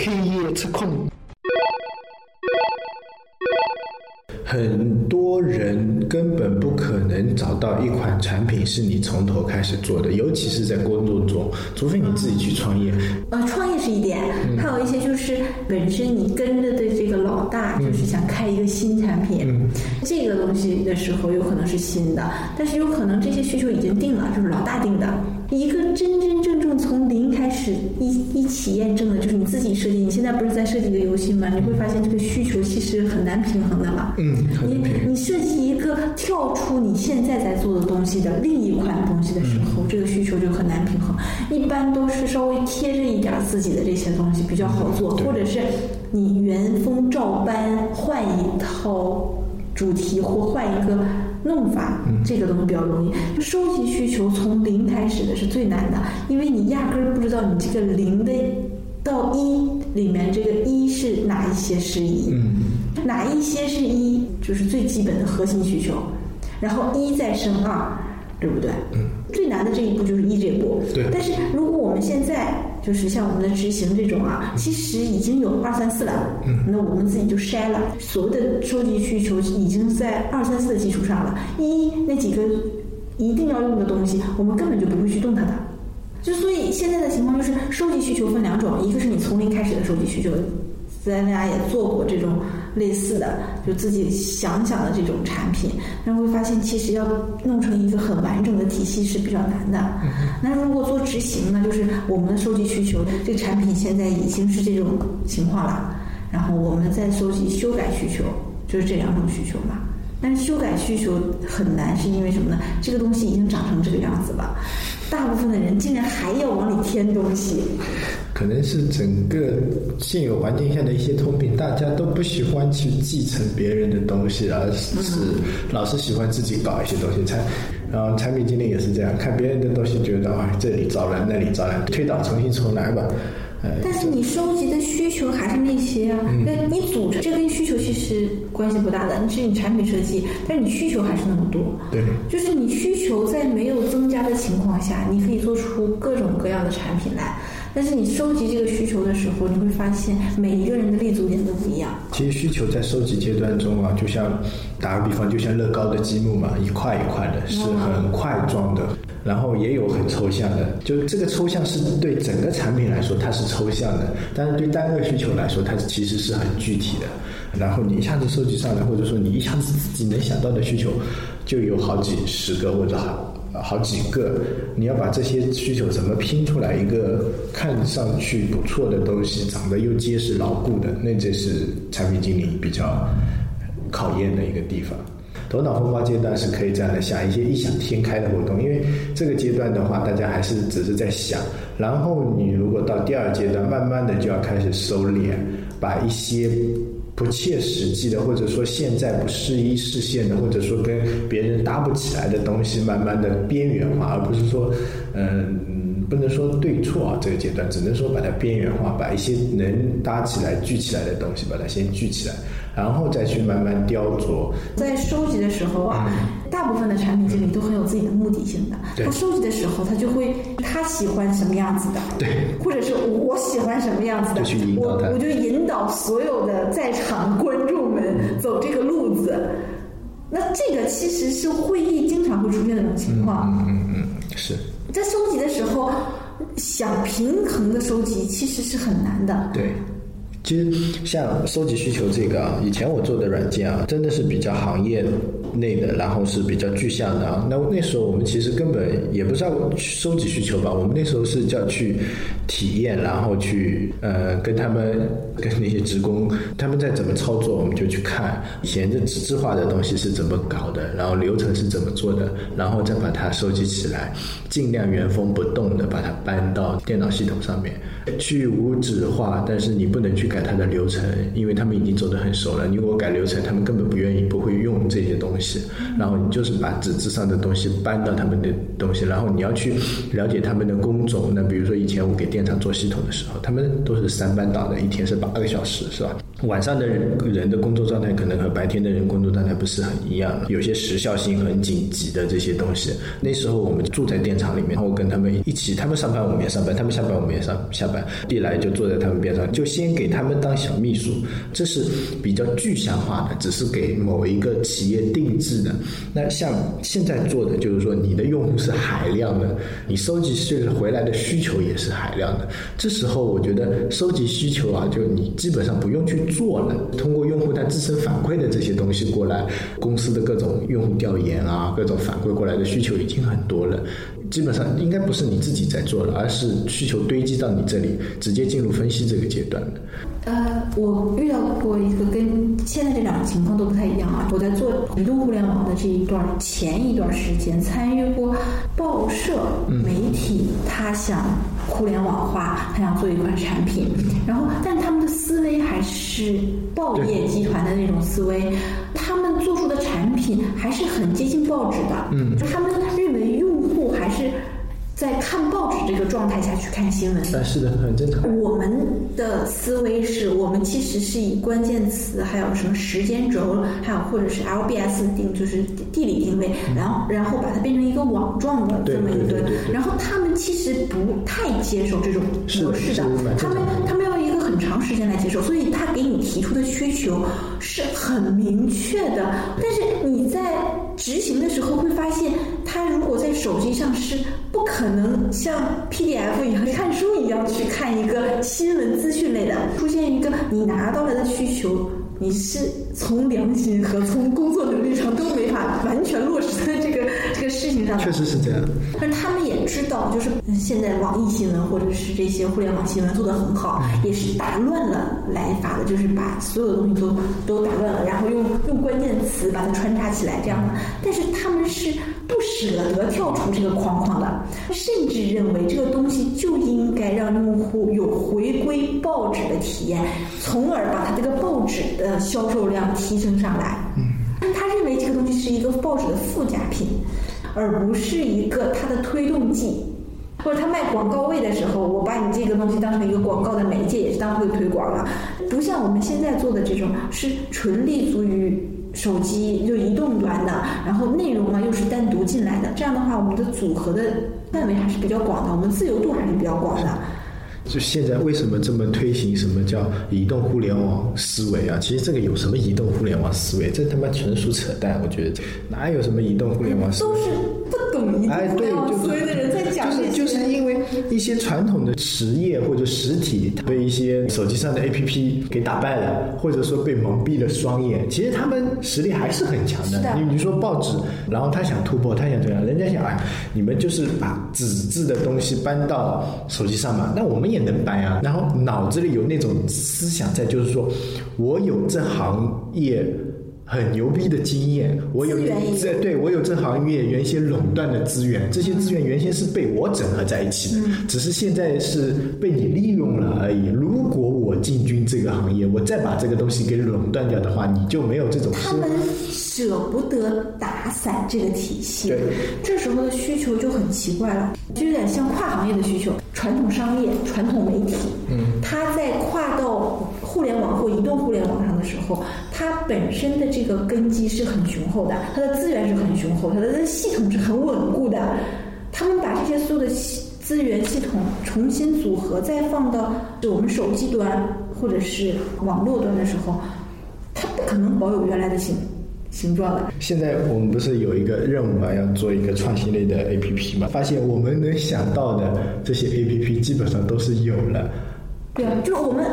开业测控。很多人根本不可能找到一款产品是你从头开始做的，尤其是在工作中，除非你自己去创业。呃，创业是一点，还有一些就是本身你跟着的这个老大就是想开一个新产品，这个东西的时候有可能是新的，但是有可能这些需求已经定了，就是老大定的。一个真真正正始一一起验证的，就是你自己设计。你现在不是在设计一个游戏吗？你会发现这个需求其实很难平衡的嘛。嗯，你你设计一个跳出你现在在做的东西的另一款东西的时候，这个需求就很难平衡。一般都是稍微贴着一点自己的这些东西比较好做，或者是你原封照搬换一套主题或换一个。弄法，这个东西比较容易。就收集需求从零开始的是最难的，因为你压根儿不知道你这个零的到一里面这个一是哪一些是一，哪一些是一，就是最基本的核心需求，然后一再升二。对不对？嗯，最难的这一步就是一这步。对。但是如果我们现在就是像我们的执行这种啊，其实已经有二三四了。嗯。那我们自己就筛了，所谓的收集需求已经在二三四的基础上了。一那几个一定要用的东西，我们根本就不会去动它的。就所以现在的情况就是，收集需求分两种，一个是你从零开始的收集需求。咱俩也做过这种类似的，就自己想想的这种产品，但会发现其实要弄成一个很完整的体系是比较难的。那如果做执行呢，就是我们的收集需求，这个产品现在已经是这种情况了，然后我们再收集修改需求，就是这两种需求嘛。但是修改需求很难，是因为什么呢？这个东西已经长成这个样子了，大部分的人竟然还要往里添东西。可能是整个现有环境下的一些通病，大家都不喜欢去继承别人的东西，而是老是喜欢自己搞一些东西。产，然后产品经理也是这样，看别人的东西，觉得啊这里糟了，那里糟了，推倒重新重来吧。但是你收集的需求还是那些啊，那你组成这跟需求其实关系不大的，你是你产品设计，但是你需求还是那么多。对，就是你需求在没有增加的情况下，你可以做出各种各样的产品来。但是你收集这个需求的时候，你会发现每一个人的立足点都不一样。其实需求在收集阶段中啊，就像打个比方，就像乐高的积木嘛，一块一块的，是很块状的。然后也有很抽象的，就是这个抽象是对整个产品来说它是抽象的，但是对单个需求来说它其实是很具体的。然后你一下子收集上来，或者说你一下子自己能想到的需求，就有好几十个或者好好几个。你要把这些需求怎么拼出来一个看上去不错的东西，长得又结实牢固的，那这是产品经理比较考验的一个地方。头脑风暴阶段是可以这样的想一些异想天开的活动，因为这个阶段的话，大家还是只是在想。然后你如果到第二阶段，慢慢的就要开始收敛，把一些不切实际的，或者说现在不适宜视线的，或者说跟别人搭不起来的东西，慢慢的边缘化，而不是说，嗯，不能说对错啊，这个阶段只能说把它边缘化，把一些能搭起来、聚起来的东西，把它先聚起来。然后再去慢慢雕琢。在收集的时候啊，大部分的产品经理都很有自己的目的性的。他收集的时候，他就会他喜欢什么样子的，对，或者是我喜欢什么样子的，我我就引导所有的在场观众们走这个路子。那这个其实是会议经常会出现的这种情况。嗯嗯嗯，是在收集的时候，想平衡的收集其实是很难的。对。其实像收集需求这个啊，以前我做的软件啊，真的是比较行业内的，然后是比较具象的啊。那那时候我们其实根本也不知道收集需求吧，我们那时候是叫去体验，然后去呃跟他们跟那些职工他们在怎么操作，我们就去看以前这纸质化的东西是怎么搞的，然后流程是怎么做的，然后再把它收集起来，尽量原封不动的把它搬到电脑系统上面。去无纸化，但是你不能去改它的流程，因为他们已经走得很熟了。你如果改流程，他们根本不愿意，不会用这些东西。然后你就是把纸质上的东西搬到他们的东西，然后你要去了解他们的工种。那比如说以前我给电厂做系统的时候，他们都是三班倒的，一天是八个小时，是吧？晚上的人人的工作状态可能和白天的人工作状态不是很一样，有些时效性很紧急的这些东西。那时候我们住在电厂里面，然后跟他们一起，他们上班我们也上班，他们下班我们也上下班，一来就坐在他们边上，就先给他们当小秘书，这是比较具象化的，只是给某一个企业定制的。那像现在做的就是说，你的用户是海量的，你收集是回来的需求也是海量的。这时候我觉得收集需求啊，就你基本上不用去。做了，通过用户他自身反馈的这些东西过来，公司的各种用户调研啊，各种反馈过来的需求已经很多了。基本上应该不是你自己在做了，而是需求堆积到你这里，直接进入分析这个阶段的。呃，我遇到过一个跟现在这两个情况都不太一样啊。我在做移动互联网的这一段前一段时间，参与过报社媒体，他想互联网化，他想做一款产品，然后但他们的思维还是报业集团的那种思维，他们做出的产品还是很接近报纸的，嗯，就他们认为用户还是。在看报纸这个状态下去看新闻，是的，很正常。我们的思维是我们其实是以关键词，还有什么时间轴，还有或者是 LBS 定，就是地理定位，然后然后把它变成一个网状的这么一个，然后他们其实不太接受这种模式的，他们他们要一个很长时间来接受，所以他给你提出的需求是很明确的，但是你在执行的时候会发现，他如果在手机上是。不可能像 PDF 一样看书一样去看一个新闻资讯类的，出现一个你拿到了的需求，你是从良心和从工作能力上都没法完全落实在这个 这个事情上。确实是这样。但是他们也知道，就是现在网易新闻或者是这些互联网新闻做的很好，也是打乱了来法的，就是把所有的东西都都打乱了，然后用用关键词把它穿插起来这样的。但是他们是。不舍得跳出这个框框的，甚至认为这个东西就应该让用户有回归报纸的体验，从而把它这个报纸的销售量提升上来。嗯，他认为这个东西是一个报纸的附加品，而不是一个它的推动剂。或者他卖广告位的时候，我把你这个东西当成一个广告的媒介，也是当会推广了。不像我们现在做的这种，是纯立足于。手机就移动端的，然后内容呢又是单独进来的，这样的话，我们的组合的范围还是比较广的，我们自由度还是比较广的。就现在为什么这么推行什么叫移动互联网思维啊？其实这个有什么移动互联网思维？这他妈纯属扯淡！我觉得哪有什么移动互联网思维？都是不懂移动互联网思维的人就是就是因为一些传统的实业或者实体被一些手机上的 APP 给打败了，或者说被蒙蔽了双眼。其实他们实力还是很强的。你你说报纸，然后他想突破，他想怎样？人家想啊，你们就是把纸质的东西搬到手机上嘛？那我们也。能搬啊，然后脑子里有那种思想在，就是说我有这行业很牛逼的经验，我有这对我有这行业原先垄断的资源，这些资源原先是被我整合在一起的，只是现在是被你利用了而已。如果我进军这个行业，我再把这个东西给垄断掉的话，你就没有这种。他们舍不得打散这个体系，这时候的需求就很奇怪了，就有点像跨行业的需求。传统商业、传统媒体，嗯，它在跨到互联网或移动互联网上的时候，它本身的这个根基是很雄厚的，它的资源是很雄厚，它的系统是很稳固的。他们把这些所有的资源系统重新组合，再放到就我们手机端或者是网络端的时候，它不可能保有原来的形。形状的。现在我们不是有一个任务嘛，要做一个创新类的 APP 嘛？发现我们能想到的这些 APP 基本上都是有了。对啊，就是我们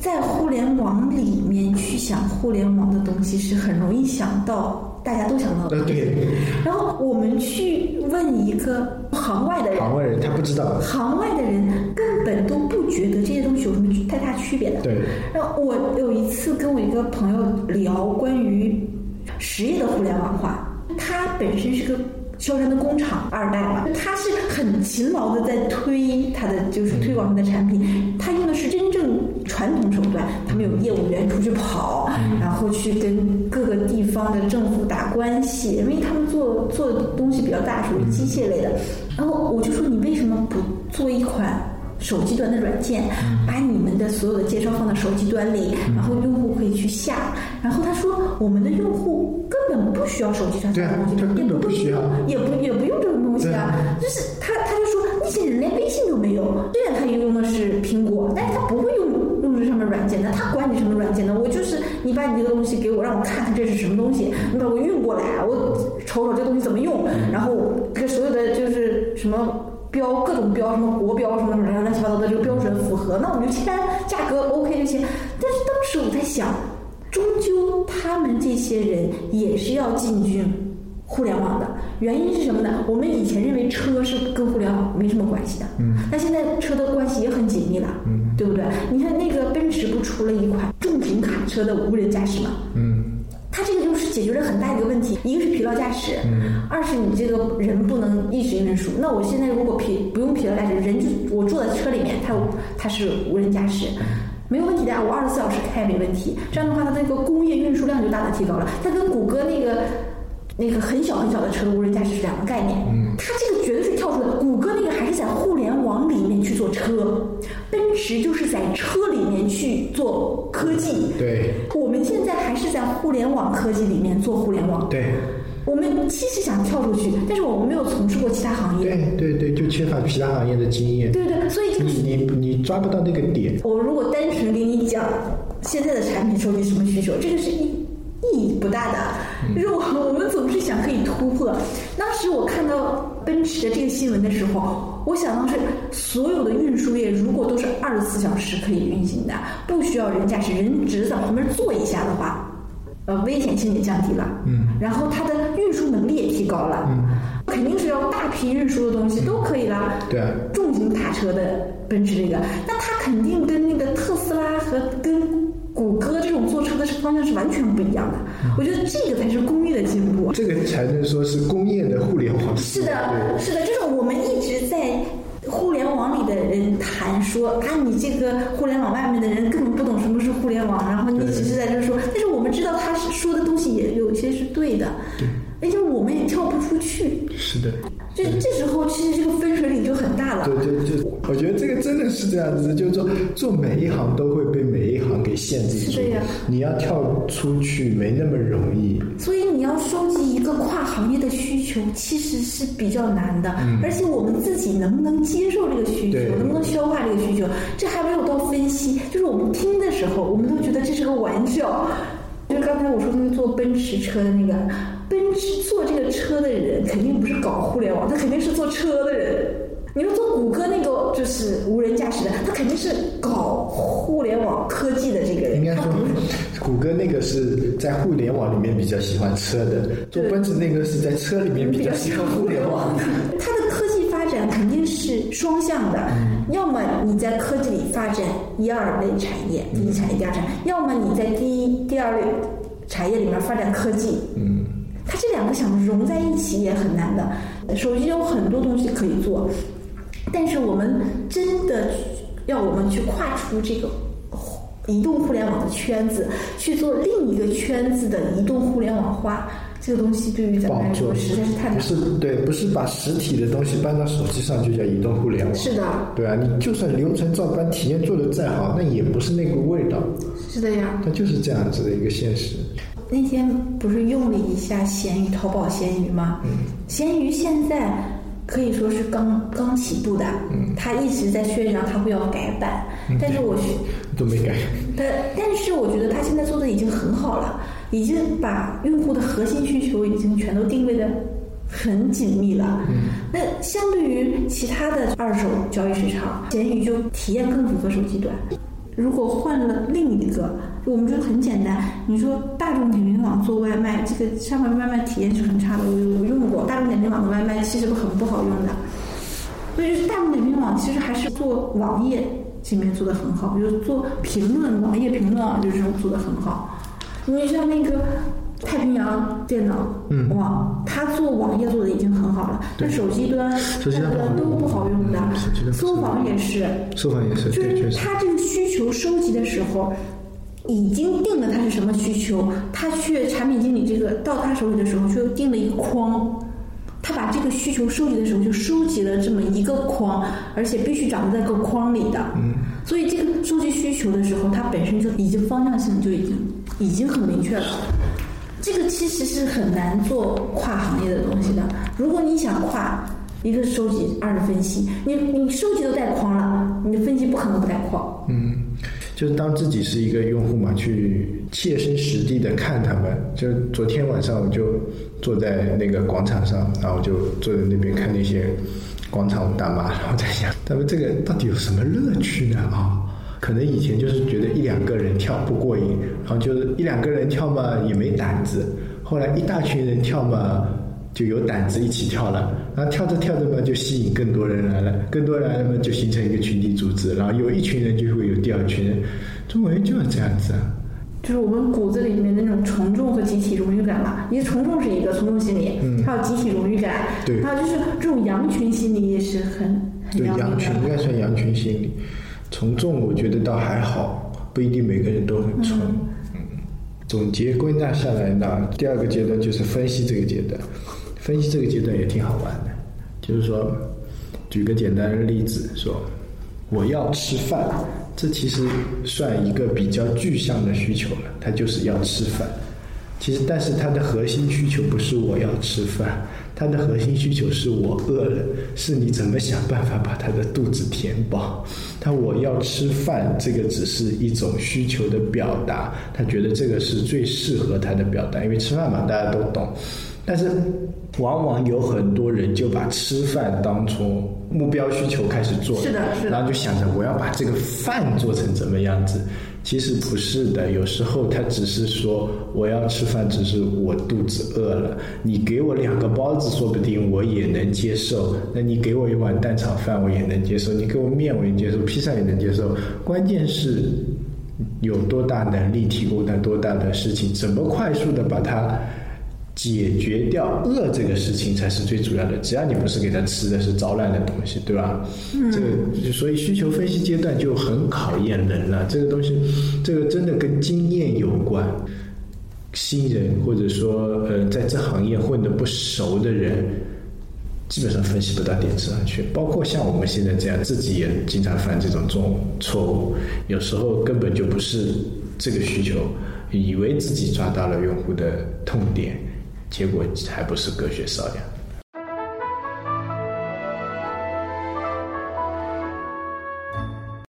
在互联网里面去想互联网的东西，是很容易想到大家都想到的。对。然后我们去问一个行外的人，行外人他不知道，行外的人根本都不觉得这些东西有什么太大区别的。对。然后我有一次跟我一个朋友聊关于。实业的互联网化，他本身是个萧山的工厂二代嘛，他是很勤劳的在推他的就是推广他的产品，他用的是真正传统手段，他们有业务员出去跑，然后去跟各个地方的政府打关系，因为他们做做东西比较大，属于机械类的。然后我就说，你为什么不做一款手机端的软件，把你们的所有的介绍放到手机端里，然后用户可以去下。然后他说，我们的用户根本不需要手机上下东西，也不需要，也不也不用这种东西啊。就是他他就说，那些人连微信都没有，虽然他用的是苹果，但是他不会用软件那，他管你什么软件呢？我就是你把你这个东西给我，让我看看这是什么东西，你把我运过来，我瞅瞅这东西怎么用，然后跟所有的就是什么。标各种标，什么国标什么什么乱七八糟的这个标准符合，那我们就签，价格 OK 就行。但是当时我在想，终究他们这些人也是要进军互联网的。原因是什么呢？我们以前认为车是跟互联网没什么关系的，嗯，那现在车的关系也很紧密了，嗯，对不对？你看那个奔驰不出了一款重型卡车的无人驾驶吗？嗯。它这个就是解决了很大一个问题，一个是疲劳驾驶，二是你这个人不能一直运输。那我现在如果疲不用疲劳驾驶，人就我坐在车里面，它它是无人驾驶，没有问题的，我二十四小时开没问题。这样的话，它这个工业运输量就大大提高了。它跟谷歌那个。那个很小很小的车的无人驾驶是两个概念，嗯它这个做车，奔驰就是在车里面去做科技。对，我们现在还是在互联网科技里面做互联网。对，我们其实想跳出去，但是我们没有从事过其他行业。对对对，就缺乏其他行业的经验。对对，所以你你你抓不到那个点。我如果单纯给你讲现在的产品收集什么需求，这个是一。意义不大的，就是我我们总是想可以突破。当时我看到奔驰的这个新闻的时候，我想到是所有的运输业如果都是二十四小时可以运行的，不需要人驾驶，人只是在旁边坐一下的话，呃，危险性也降低了。嗯。然后它的运输能力也提高了。嗯。肯定是要大批运输的东西都可以啦。对。重型卡车的奔驰这个，那它肯定跟那个特斯拉和跟。谷歌这种做车的方向是完全不一样的，我觉得这个才是工业的进步。这个才能说是工业的互联网。是的，是的，就是我们一直在互联网里的人谈说啊，你这个互联网外面的人根本不懂什么是互联网，然后你只是在这说，但是我们知道他是说的东西也有些是对的，对，而且我们也跳不出去。是的。这这时候其实这个分水岭就很大了。对对对，我觉得这个真的是这样子，就是说做每一行都会被每一行给限制住。是呀。你要跳出去没那么容易。所以你要收集一个跨行业的需求，其实是比较难的。嗯。而且我们自己能不能接受这个需求，能不能消化这个需求，这还没有到分析。就是我们听的时候，我们都觉得这是个玩笑。就是刚才我说那个坐奔驰车的那个。奔驰做这个车的人肯定不是搞互联网，他肯定是做车的人。你说做谷歌那个就是无人驾驶的，他肯定是搞互联网科技的这个人。应该说，谷歌那个是在互联网里面比较喜欢车的，做奔驰那个是在车里面比较喜欢互联网的。它的科技发展肯定是双向的，要么你在科技里发展一二类产业，第一产业、第二产业；要么你在第一、第二类产业里面发展科技。嗯。它这两个想融在一起也很难的。手机有很多东西可以做，但是我们真的要我们去跨出这个移动互联网的圈子，去做另一个圈子的移动互联网化，这个东西对于咱们来说实在是太难。不是对，不是把实体的东西搬到手机上就叫移动互联网。是的。对啊，你就算流程照搬，体验做的再好，那也不是那个味道。是的呀。它就是这样子的一个现实。那天不是用了一下闲鱼，淘宝闲鱼吗？闲鱼现在可以说是刚刚起步的，它一直在宣扬它会要改版，但是我都没改。但但是我觉得它现在做的已经很好了，已经把用户的核心需求已经全都定位的很紧密了。那相对于其他的二手交易市场，闲鱼就体验更符合手机端。如果换了另一个，我们觉得很简单。你说大众点评网做外卖，这个上面外卖体验是很差的。我我用过大众点评网的外卖，其实很不好用的。所以就是大众点评网其实还是做网页界面做的很好，比如做评论网页评论啊，就是这种做的很好。你像那个。太平洋电脑网，它做网页做的已经很好了，但手机端、手机端都不好用的。搜房也是，搜房也是，就是它这个需求收集的时候，已经定了他是什么需求，他去产品经理这个到他手里的时候，就定了一个框，他把把这个需求收集的时候，就收集了这么一个框，而且必须掌握在个框里的。嗯。所以这个收集需求的时候，它本身就已经方向性就已经已经很明确了。这个其实是很难做跨行业的东西的。如果你想跨，一个是收集，二是分析。你你收集都带框了，你的分析不可能不带框。嗯，就是当自己是一个用户嘛，去切身实地的看他们。就昨天晚上我就坐在那个广场上，然后就坐在那边看那些广场舞大妈，然后在想他们这个到底有什么乐趣呢？啊，可能以前就是觉得一两个人跳不过瘾，然后就是一两个人跳嘛也没胆子，后来一大群人跳嘛。就有胆子一起跳了，然后跳着跳着嘛，就吸引更多人来了，更多人来了嘛，就形成一个群体组织，然后有一群人就会有第二群人，中国人就是这样子啊。就是我们骨子里面那种从众和集体荣誉感嘛，因为从众是一个从众心理，还有集体荣誉感，对，还有就是这种羊群心理也是很很对，羊群应该算羊群心理，从众我觉得倒还好，不一定每个人都很从。嗯，总结归纳下来呢，第二个阶段就是分析这个阶段。分析这个阶段也挺好玩的，就是说，举个简单的例子，说我要吃饭，这其实算一个比较具象的需求了，它就是要吃饭。其实，但是它的核心需求不是我要吃饭，它的核心需求是我饿了，是你怎么想办法把他的肚子填饱。他我要吃饭，这个只是一种需求的表达，他觉得这个是最适合他的表达，因为吃饭嘛，大家都懂。但是，往往有很多人就把吃饭当成目标需求开始做，是的，是的，然后就想着我要把这个饭做成怎么样子。其实不是的，有时候他只是说我要吃饭，只是我肚子饿了。你给我两个包子，说不定我也能接受。那你给我一碗蛋炒饭，我也能接受。你给我面，我也接受。披萨也能接受。关键是有多大能力，提供的多大的事情，怎么快速的把它。解决掉饿这个事情才是最主要的。只要你不是给他吃的是糟烂的东西，对吧？这个所以需求分析阶段就很考验人了。这个东西，这个真的跟经验有关。新人或者说呃在这行业混得不熟的人，基本上分析不到点子上去。包括像我们现在这样，自己也经常犯这种种错误。有时候根本就不是这个需求，以为自己抓到了用户的痛点。结果还不是隔靴搔痒。